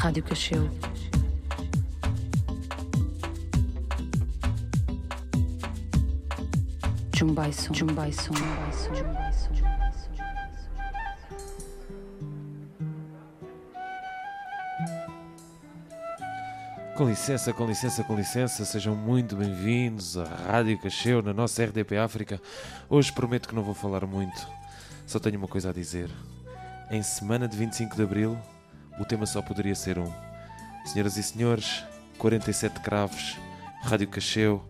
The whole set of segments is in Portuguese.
Rádio Cacheu. Jumbaison, Jumbaison, Jumbaison, Jumbaison. Com licença, com licença, com licença, sejam muito bem-vindos à Rádio Cacheu na nossa RDP África. Hoje prometo que não vou falar muito, só tenho uma coisa a dizer. Em semana de 25 de Abril, o tema só poderia ser um. Senhoras e senhores, 47 cravos, Rádio Cacheu,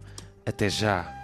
até já!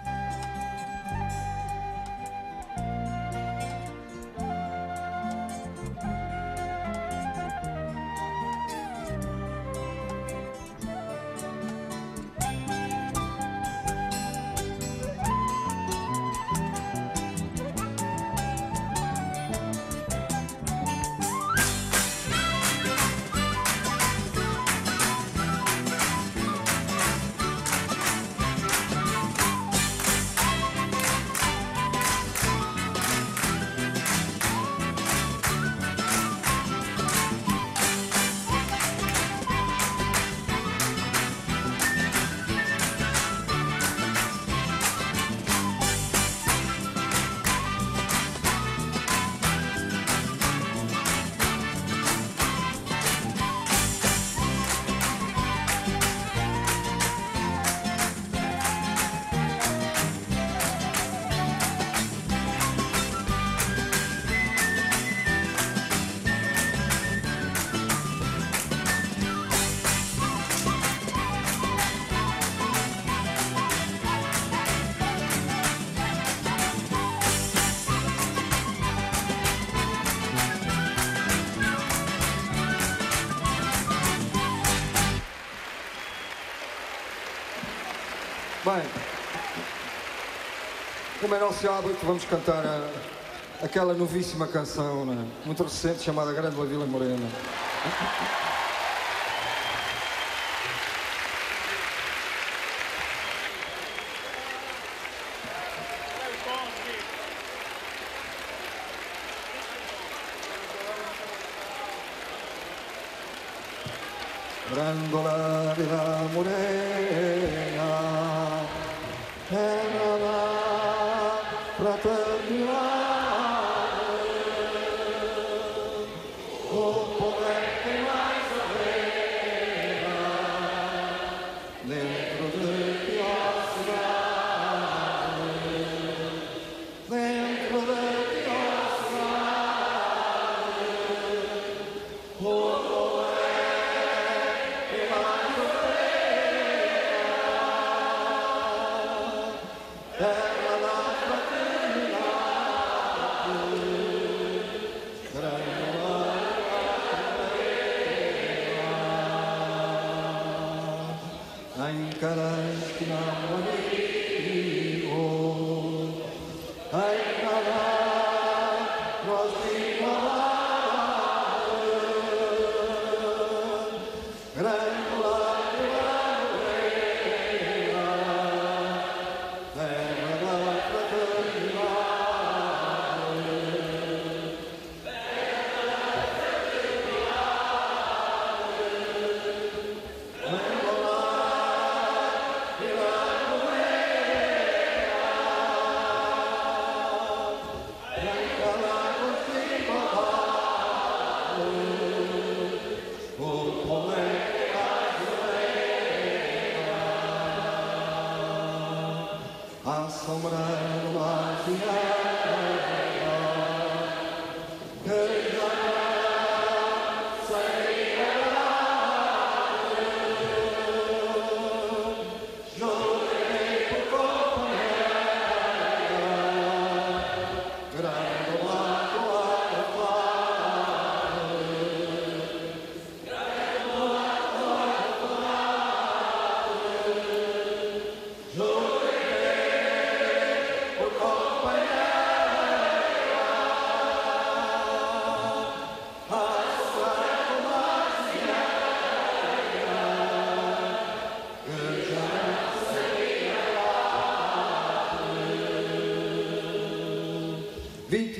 Como é nosso hábito, vamos cantar a- aquela novíssima canção, né? muito recente, chamada Grande La Vila Morena.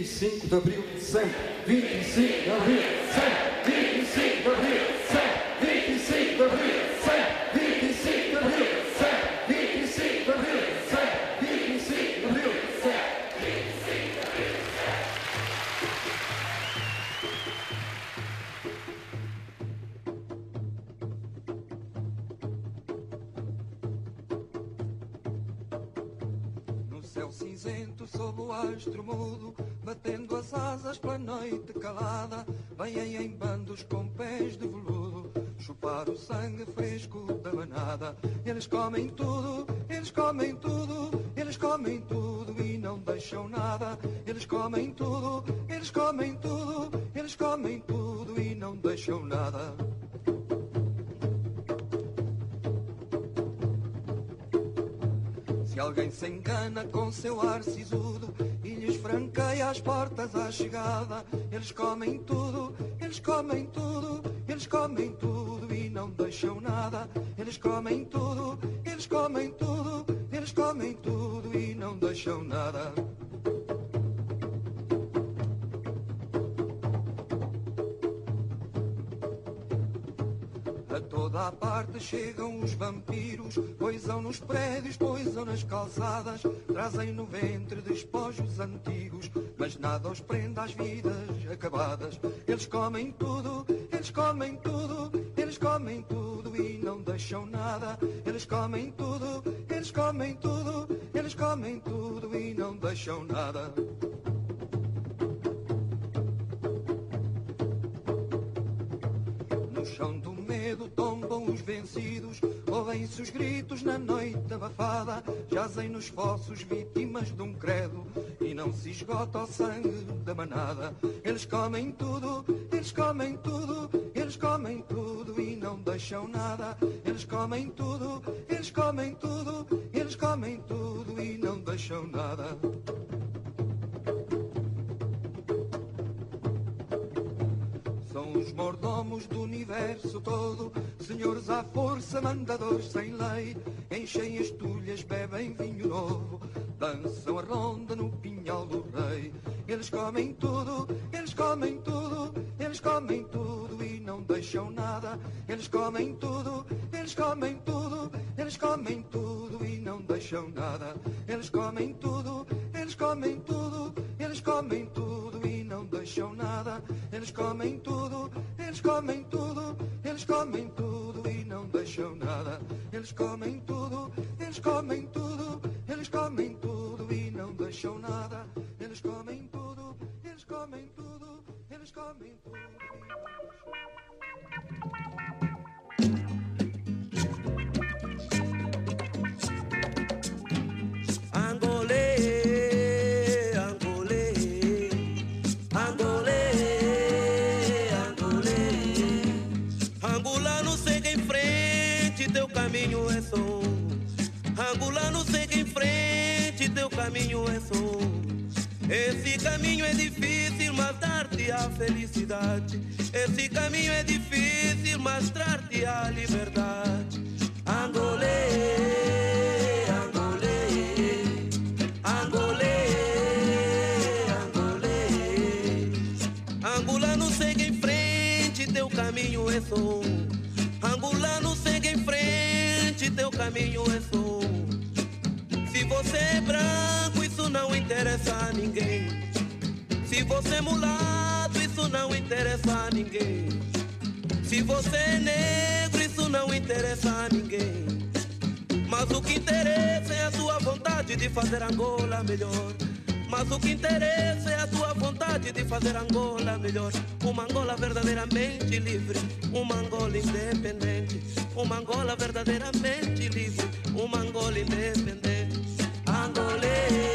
25 de abril de 100, 25 de abril 100. Eles comem tudo, eles comem tudo, eles comem tudo e não deixam nada. Se alguém se engana com seu ar sisudo e lhes franqueia as portas à chegada, eles comem tudo, eles comem tudo, eles comem tudo e não deixam nada. Eles comem tudo, eles comem tudo, eles comem tudo e não deixam nada. A parte chegam os vampiros, poisam nos prédios, poisam nas calçadas, trazem no ventre despojos antigos, mas nada os prende às vidas acabadas. Eles comem tudo, eles comem tudo, eles comem tudo e não deixam nada. Eles comem tudo, eles comem tudo, eles comem tudo e não deixam nada. No chão do medo tombam os vencidos, ouvem-se os gritos na noite abafada, jazem nos fossos vítimas de um credo, e não se esgota o sangue da manada. Eles comem tudo, eles comem tudo, eles comem tudo e não deixam nada. Eles comem tudo, eles comem tudo, eles comem tudo e não deixam nada. Mordomos do universo todo, senhores à força, mandadores sem lei. Enchem as tulhas, bebem vinho novo, dançam a ronda no pinhal do rei. Eles comem tudo, eles comem tudo, eles comem tudo e não deixam nada. Eles comem tudo, eles comem tudo, eles comem tudo e não deixam nada. Eles comem tudo, eles comem tudo, eles comem tudo e não deixam nada. Eles comem tudo, eles comem tudo, eles comem tudo e não deixam nada. Eles comem tudo, eles comem tudo, eles comem tudo e não deixam nada. Eles comem tudo, eles comem tudo, eles comem tudo. Caminho é só. Esse caminho é difícil, mas dar-te a felicidade. Esse caminho é difícil, mas dar-te a liberdade. Angolê, caminho é só. Angolano segue em frente, teu caminho é só. Interessa a ninguém. Se você é mulato, isso não interessa a ninguém. Se você é negro, isso não interessa a ninguém. Mas o que interessa é a tua vontade de fazer Angola melhor. Mas o que interessa é a tua vontade de fazer Angola melhor. Uma Angola verdadeiramente livre, uma Angola independente. Uma Angola verdadeiramente livre, uma Angola independente. Angolê,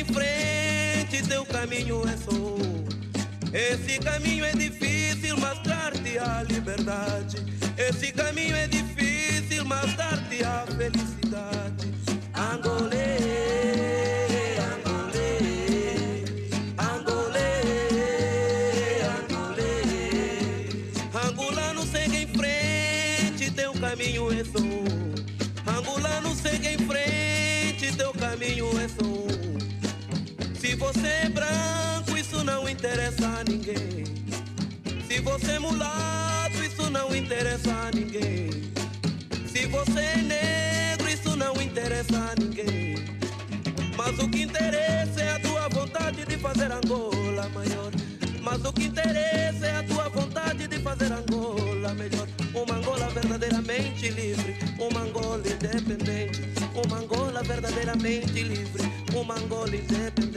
em frente, teu caminho é só. Esse caminho é difícil, mas dar-te a liberdade. Esse caminho é difícil, mas dar-te a felicidade. Angolê, caminho é só. Angolano segue em frente, teu caminho é só. Você é branco, isso não interessa a ninguém. Se você é mulato, isso não interessa a ninguém. Se você é negro, isso não interessa a ninguém. Mas o que interessa é a tua vontade de fazer Angola maior. Mas o que interessa é a tua vontade de fazer Angola melhor. Uma Angola verdadeiramente livre, uma Angola independente. Uma Angola verdadeiramente livre, uma Angola independente.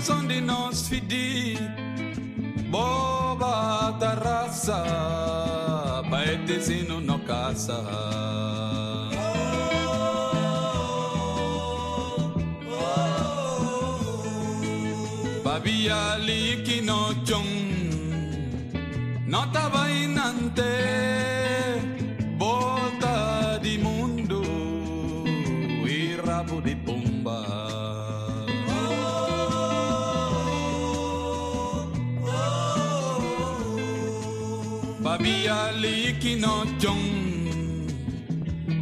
Ora que um som de nós fidi, boba da raça, paete se não no casa. Babia liki no chong, no tava inante, Babia liki no chong,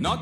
no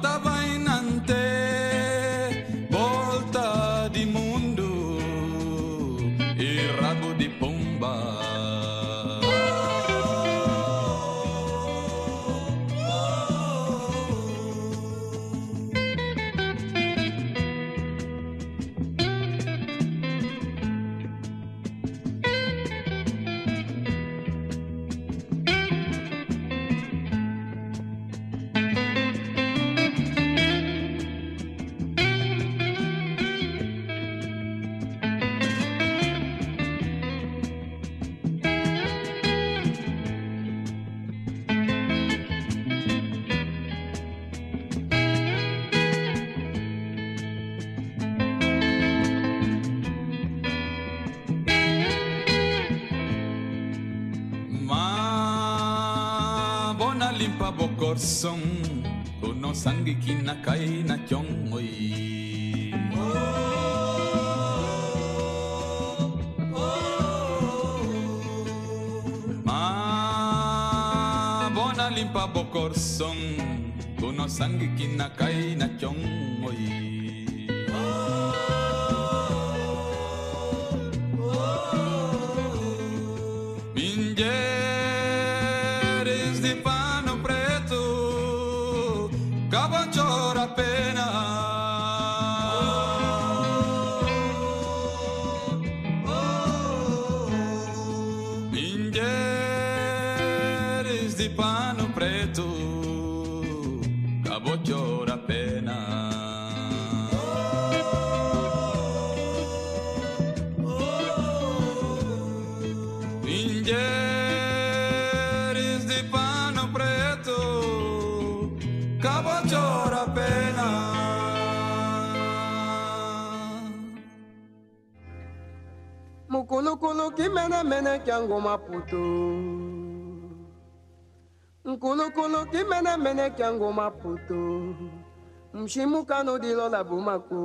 timpa bokor son Kono sangi kina kai na kyong oi Ma bona limpa bokor song, Kono sangi kina kai na kyong oi nkuluku imenemene kya ngoma puto nkulukuluku imenemene kya ngoma puto mshimuka nodilola bumako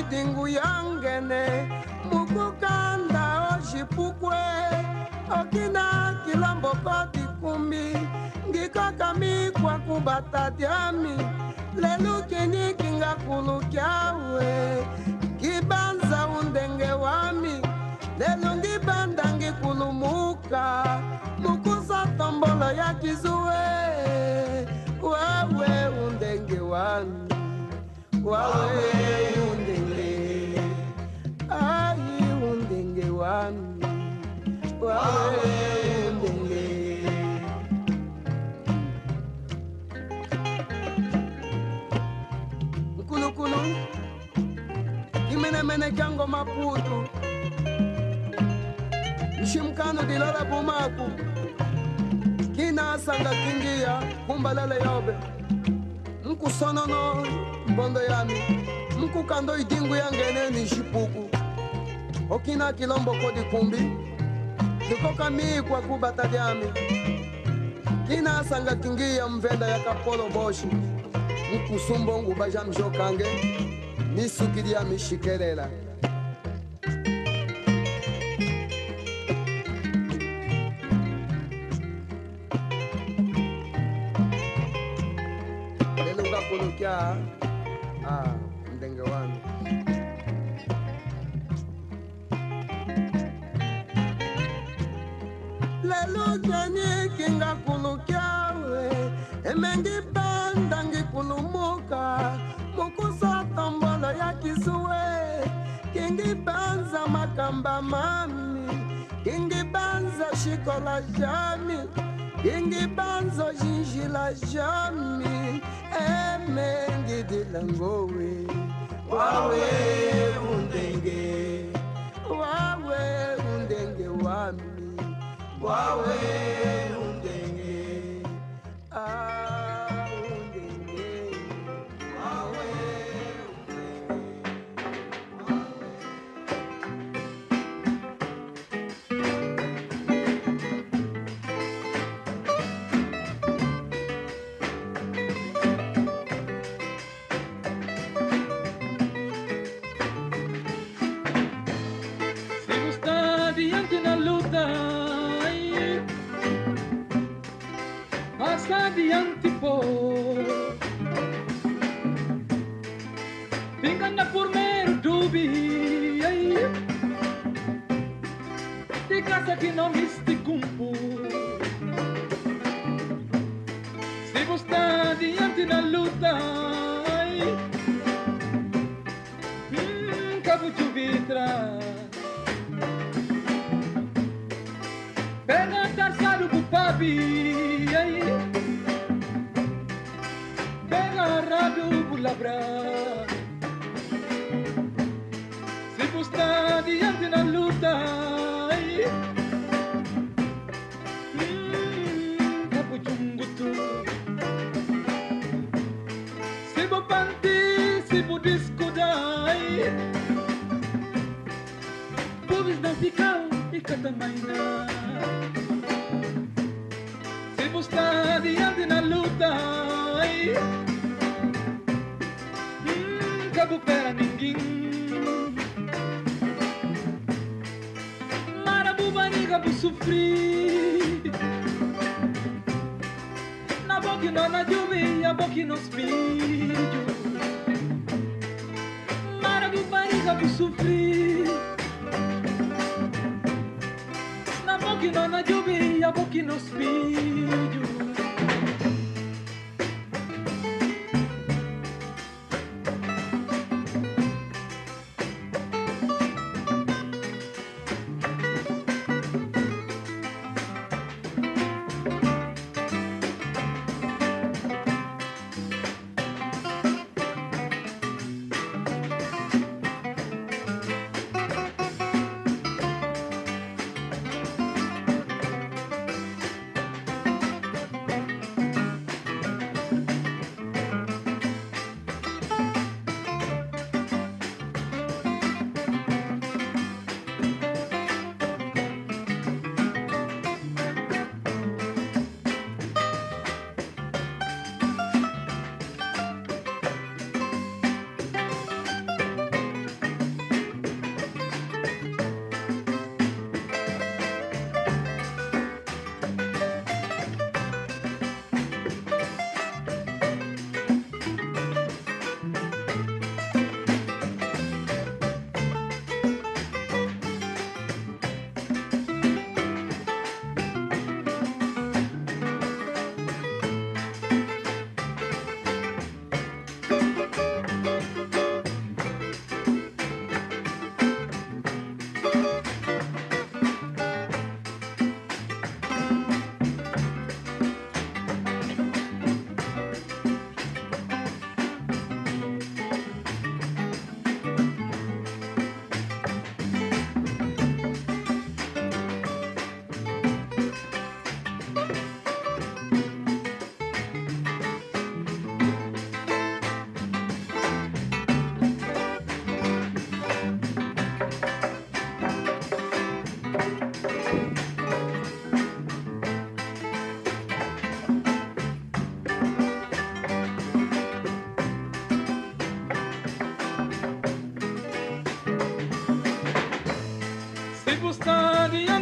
idingu yangene Mukukanda oshipukwe. Okina kilambo koti kumi Ngikakami kwa kubata dyami Lelu kini kinga kulu kyawe Kibanza undenge wami. Lelo ngibanda ngikulumuka mukusa tombolo ya kizue wawe undenge wami wawe. undenge wami wawe undenge nkulukulu kimenemene kyango maputu mshimkano dilala bumaku kina sanga kingia kumbalele yobe nkusonono mbondo yami nkukando idingu yangene ni shipuku okina kilombo kodi kumbi. Kwa kubata lyami kinasanga kingiya mvenda ya kapolo boshi. Mkusumbo nguba ja mjokange. Misuki lya mishikelela Yeah. sijanyiki ngakulukyawe emengipenda ngikulumuka mukusa tombolo yakisiwe kingibanza makamba mami kenge banza shikola xikola xami kingibanza xinxila xami emengidila ngowe wawe undenge wawe undenge wami wawe undenge ah barriga bu sofrer. Na boca não na lluvia, a boca no espírito. Marabu barriga bu sofrer. Na boca não na lluvia, a boca no espírito.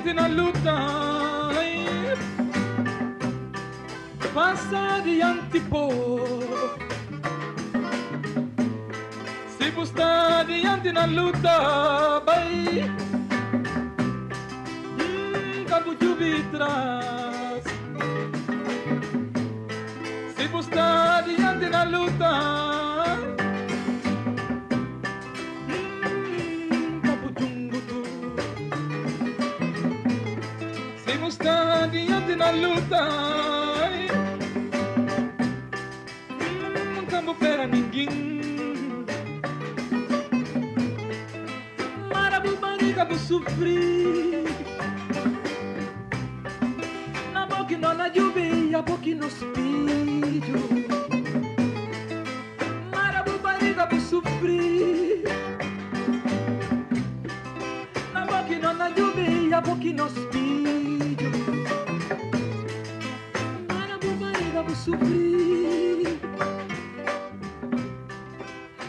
Você adiante na luta, passa adiante, pô. Se você adiante na luta, vai. Hum, Cabo de Se você adiante na luta, hum, Campo pera ninguém. Marabu barriga bu sofrer. Na boca não na lluvia, boca no espírito. Marabu barriga bu sofrer. Na boca não na lluvia, boca no espírito. Barriga bu sofrer.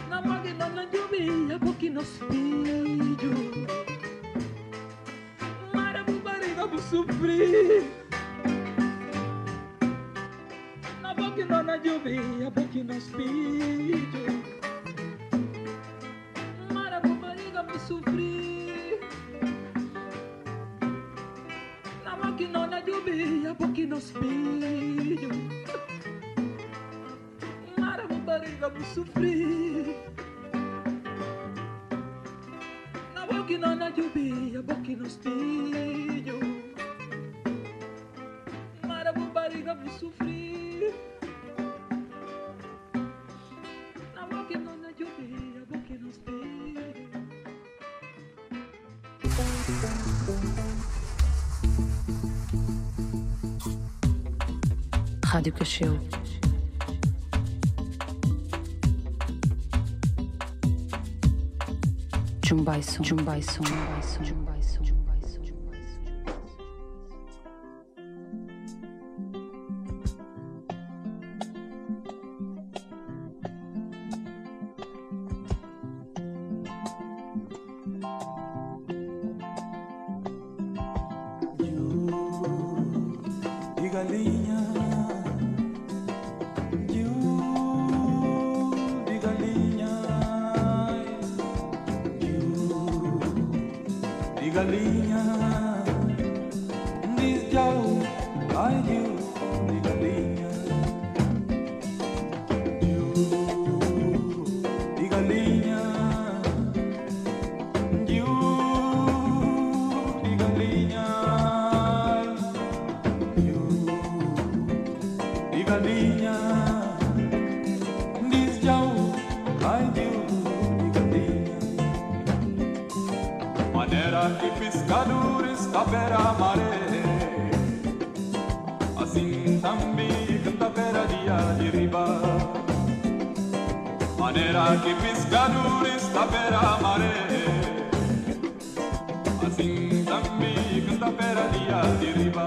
Na boca não na lluvia, boca no espírito. Marabu Rádio Cacheu. Jumbaison, Jumbaison, Jumbaison, Jumbaison, Jumbaison, manera que pescadores da pera maré Assim também canta pera dia de riba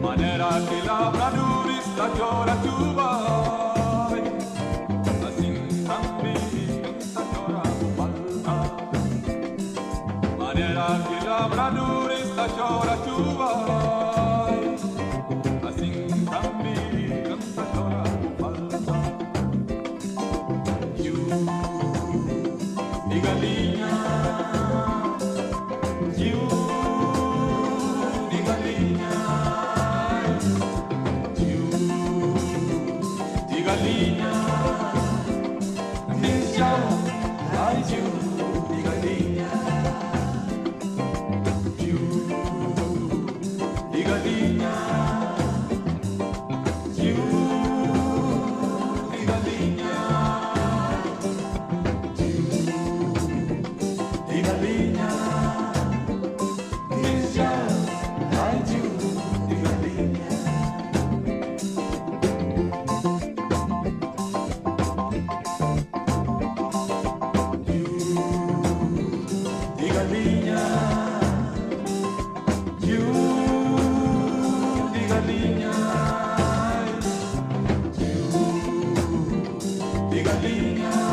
Maneira que labradores da chora chuva galinha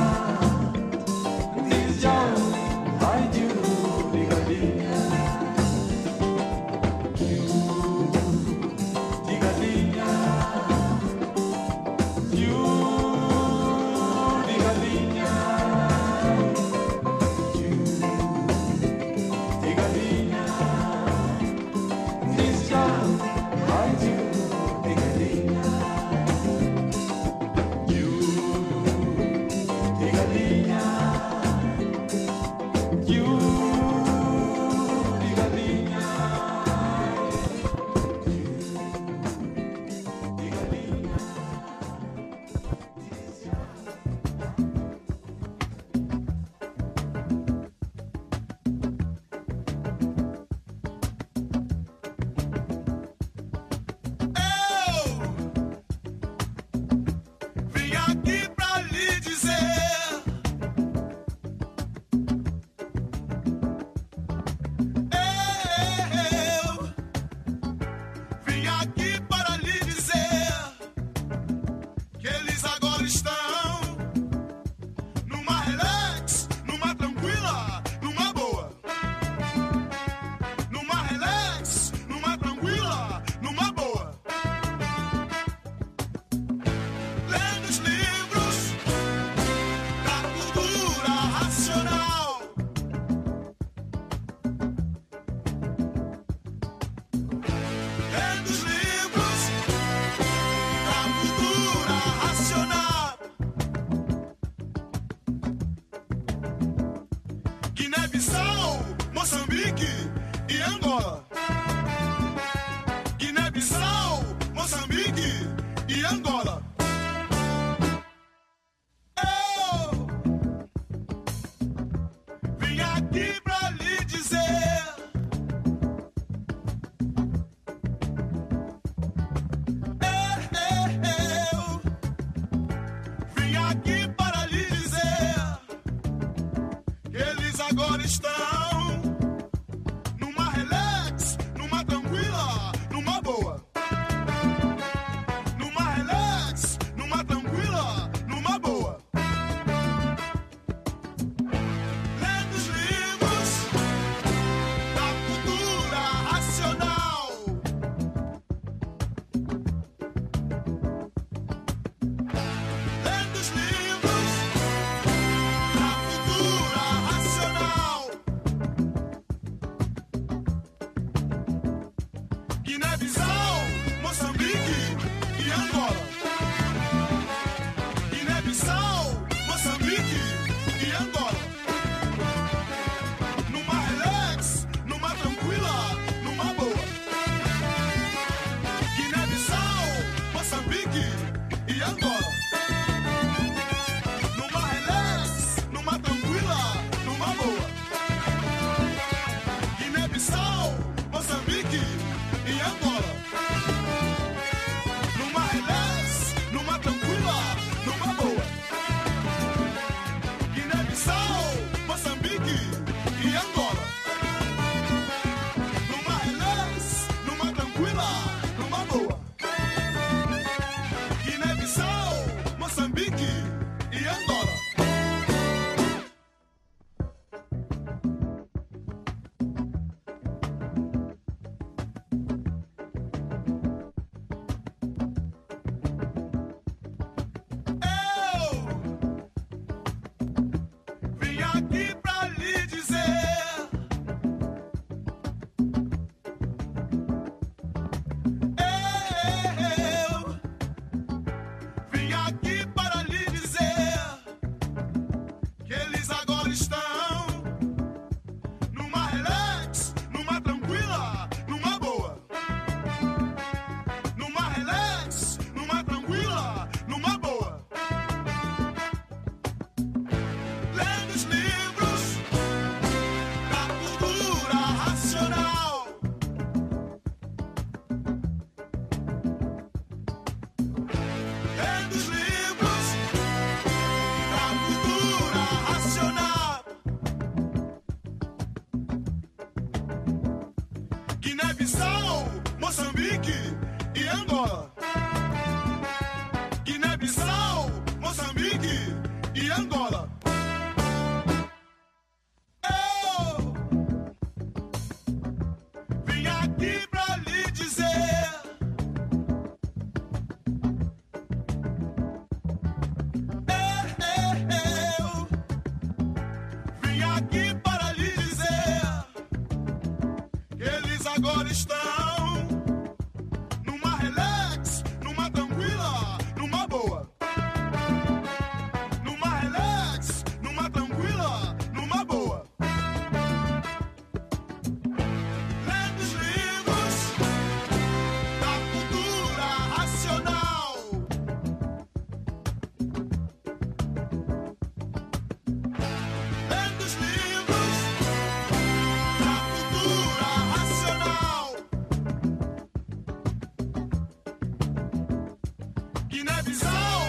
happy.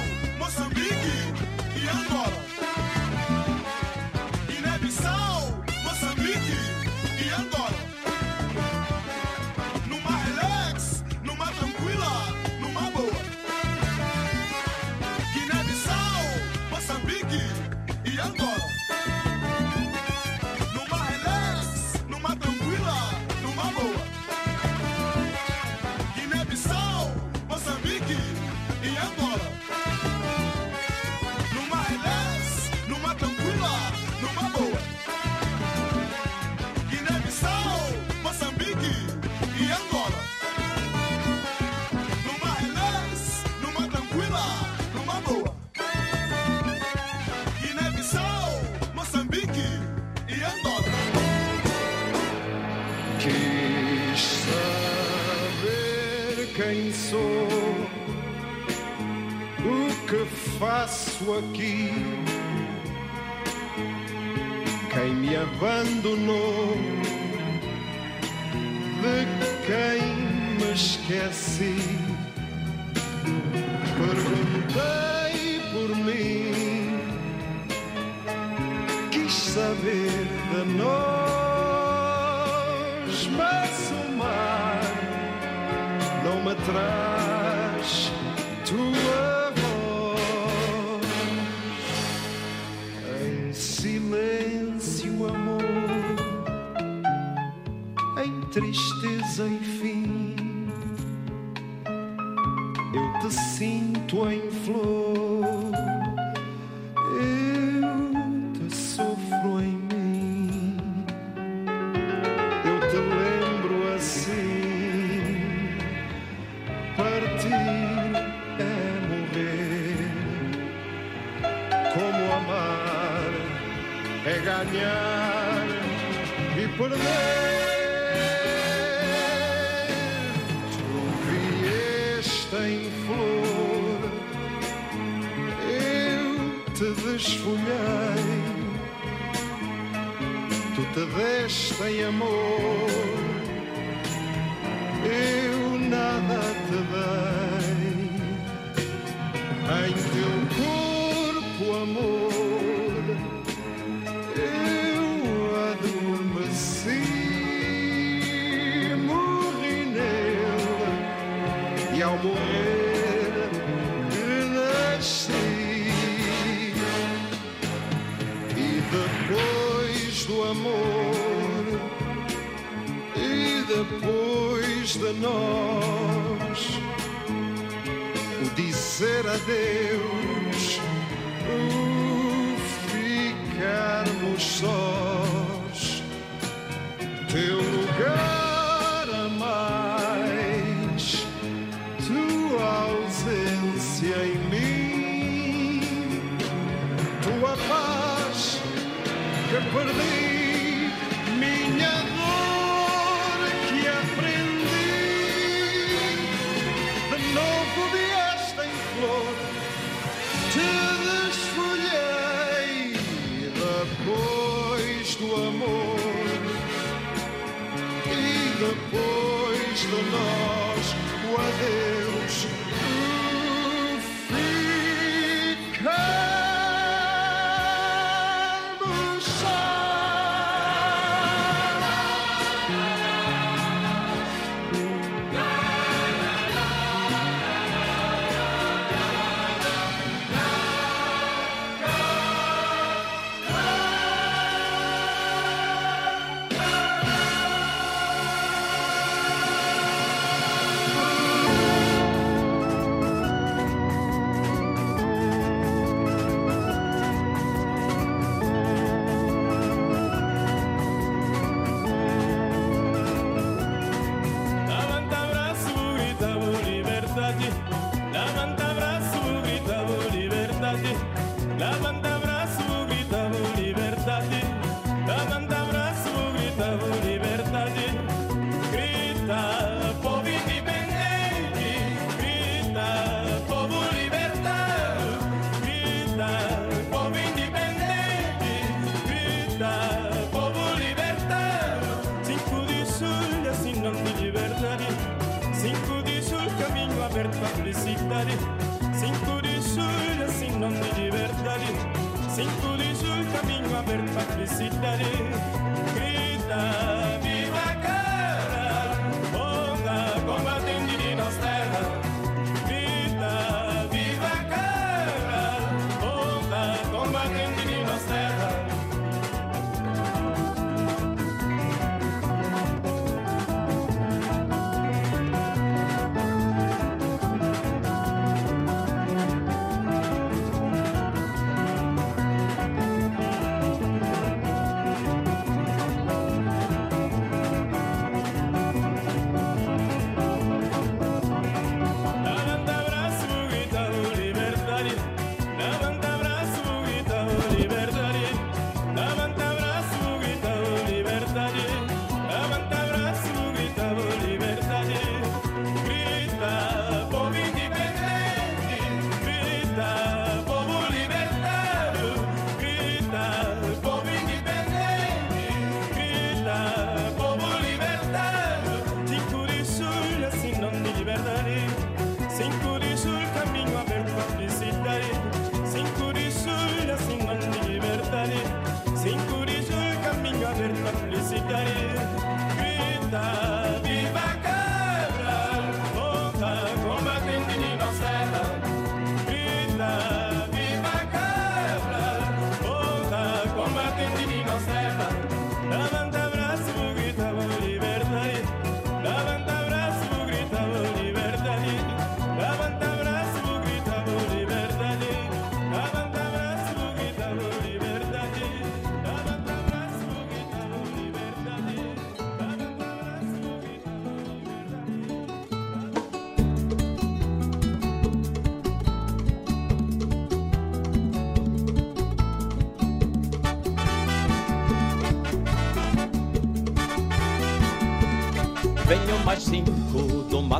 espaço, o mar não me traz. depois de nós o dizer adeus, o ficarmos sós.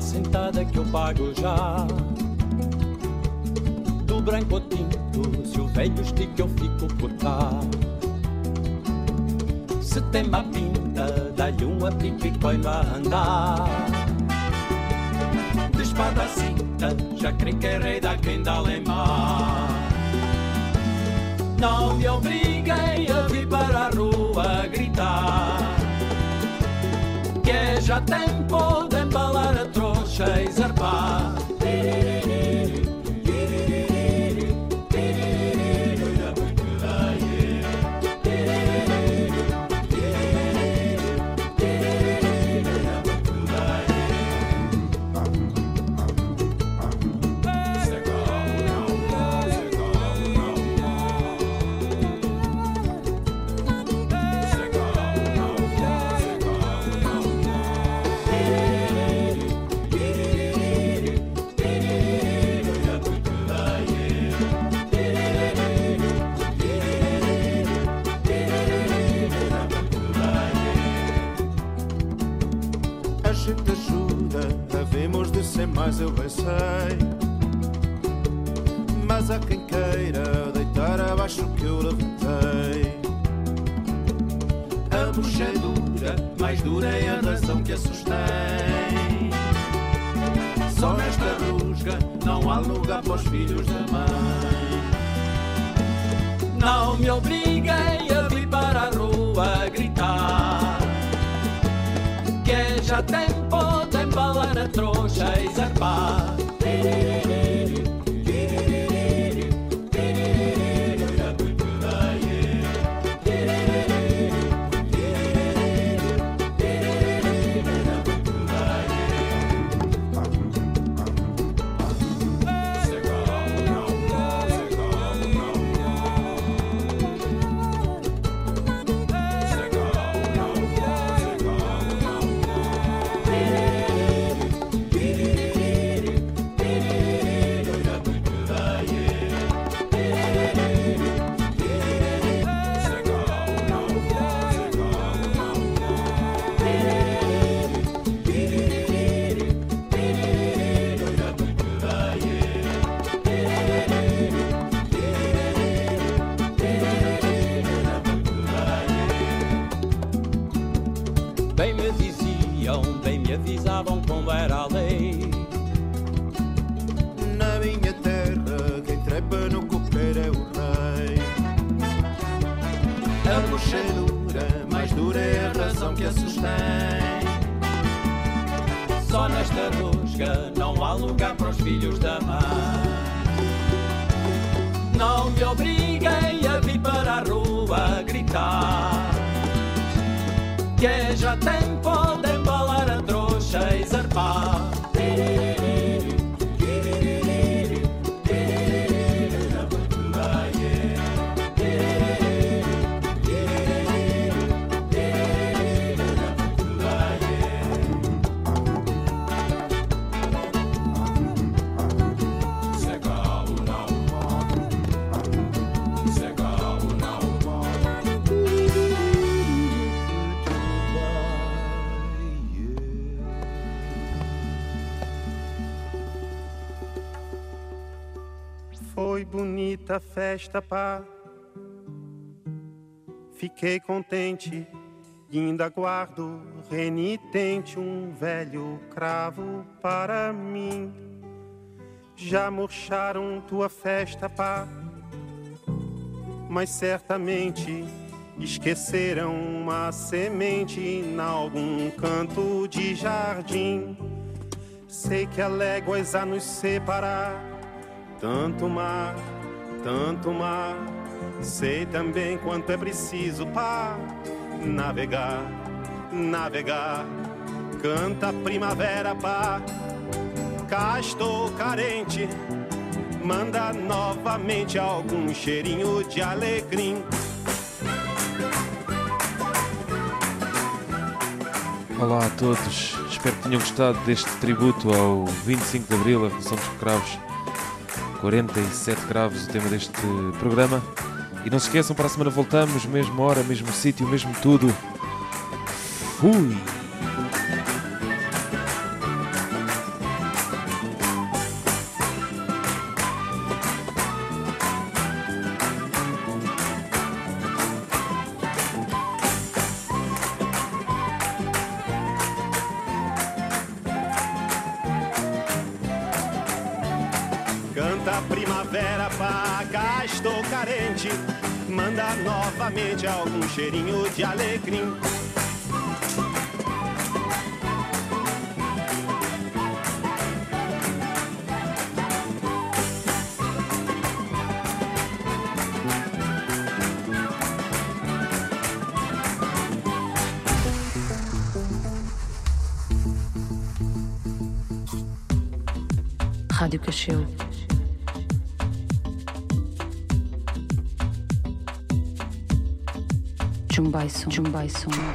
Sentada que eu pago já. Do branco tinto, se o velho estica eu fico por cá. Se tem má pinta, dá-lhe um apico e põe-no a andar. De espada à cinta, já creio que é rei da quem dá. Não me obriguem a vir para a rua gritar que é já tempo embalar a trouxa e zarpar. Mais, eu bem sei. Mas há quem queira deitar abaixo que eu levantei. A bucha é dura, mais dura é a nação que a sustém. Só nesta rusga não há lugar para os filhos da mãe. Não me obriguem rusga não há lugar para os filhos da mãe. Não me obriguem a vir para a rua gritar. Que já tempo de embalar a trouxa e zarpar. Bonita festa, pá. Fiquei contente e ainda guardo renitente um velho cravo para mim. Já murcharam tua festa, pá. Mas certamente esqueceram uma semente em algum canto de jardim. Sei que há léguas a nos separar tanto mar, tanto mar. Sei também quanto é preciso para navegar, navegar. Canta primavera, pá. Cá estou carente. Manda novamente algum cheirinho de alegria. Olá a todos, espero que tenham gostado deste tributo ao 25 de Abril, a Revolução dos Cravos. 47 cravos o tema deste programa. E não se esqueçam, para a semana voltamos, mesma hora, mesmo sítio, mesmo tudo. Fui! Cheirinho de alecrim. Jumbaison, Jumbaison, Jumbaison, Jumbaison.